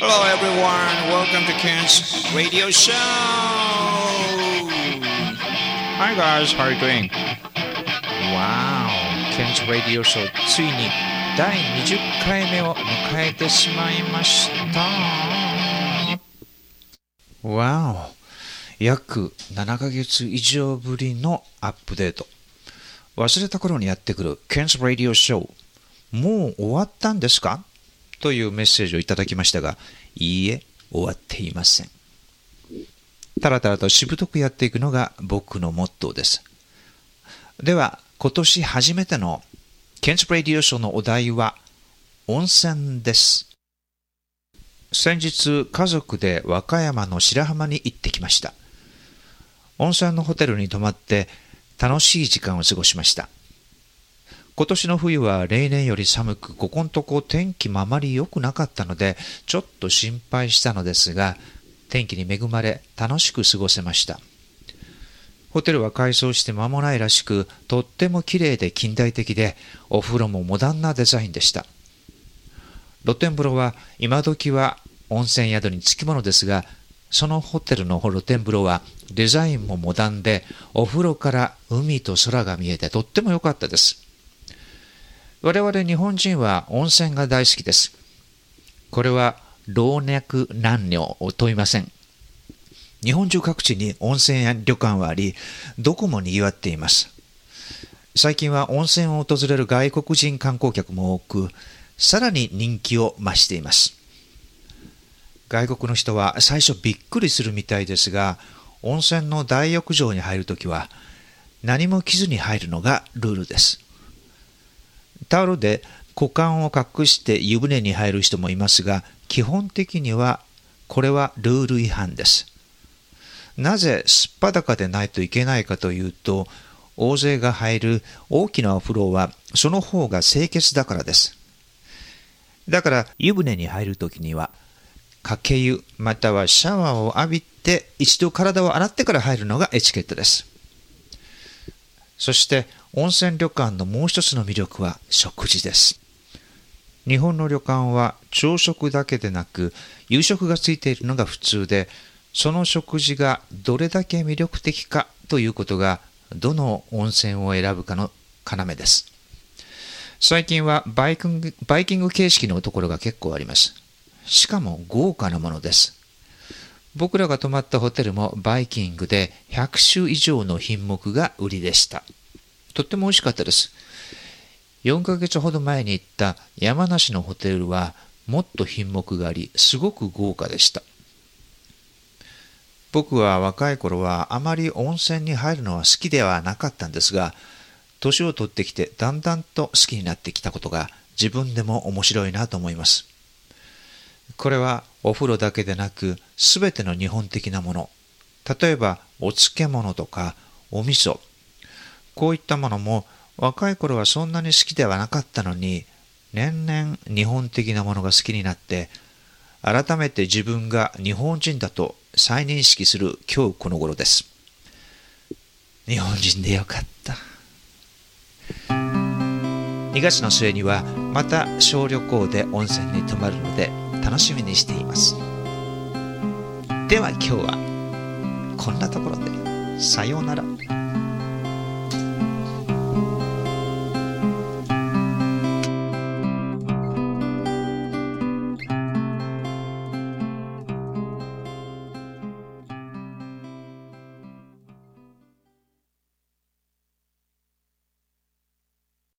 Hello, everyone. Welcome to Ken's radio show. Hi, guys. How are you doing? Wow, Ken's radio show ついに第20回目を迎えてしまいました。Wow, 約7ヶ月以上ぶりのアップデート。忘れた頃にやってくる Ken's Radio Show もう終わったんですかというメッセージをいただきましたが、いいえ、終わっていません。たらたらとしぶとくやっていくのが僕のモットーです。では、今年初めての Ken's Radio Show のお題は温泉です。先日、家族で和歌山の白浜に行ってきました。温泉のホテルに泊まって楽しい時間を過ごしました。今年の冬は例年より寒く、ここんとこ天気もあまり良くなかったので、ちょっと心配したのですが、天気に恵まれ楽しく過ごせました。ホテルは改装して間もないらしく、とっても綺麗で近代的で、お風呂もモダンなデザインでした。露天風呂は今時は温泉宿につきものですが、そのホテルの露天風呂はデザインもモダンで、お風呂から海と空が見えてとっても良かったです。我々日本人は温泉が大好きです。これは老若男女を問いません。日本中各地に温泉や旅館はあり、どこも賑わっています。最近は温泉を訪れる外国人観光客も多く、さらに人気を増しています。外国の人は最初びっくりするみたいですが、温泉の大浴場に入るときは、何も着ずに入るのがルールです。タオルで股間を隠して湯船に入る人もいますが、基本的にはこれはルール違反です。なぜすっぱだかでないといけないかというと、大勢が入る大きなお風呂はその方が清潔だからです。だから湯船に入るときには、かけ湯またはシャワーを浴びて一度体を洗ってから入るのがエチケットです。そして温泉旅館のもう一つの魅力は食事です。日本の旅館は朝食だけでなく夕食がついているのが普通で、その食事がどれだけ魅力的かということがどの温泉を選ぶかの要です。最近はバイキングバイキング形式のところが結構あります。しかも豪華なものです。僕らが泊まったホテルもバイキングで100種以上の品目が売りでした。とっても美味しかったです。4ヶ月ほど前に行った山梨のホテルはもっと品目があり、すごく豪華でした。僕は若い頃はあまり温泉に入るのは好きではなかったんですが、年を取ってきてだんだんと好きになってきたことが自分でも面白いなと思います。これはお風呂だけでなくすべての日本的なもの、例えばお漬物とかお味噌、こういったものも若い頃はそんなに好きではなかったのに、年々日本的なものが好きになって、改めて自分が日本人だと再認識する今日この頃です。日本人でよかった。2月の末にはまた小旅行で温泉に泊まるので楽しみにしています。では今日はこんなところでさようなら。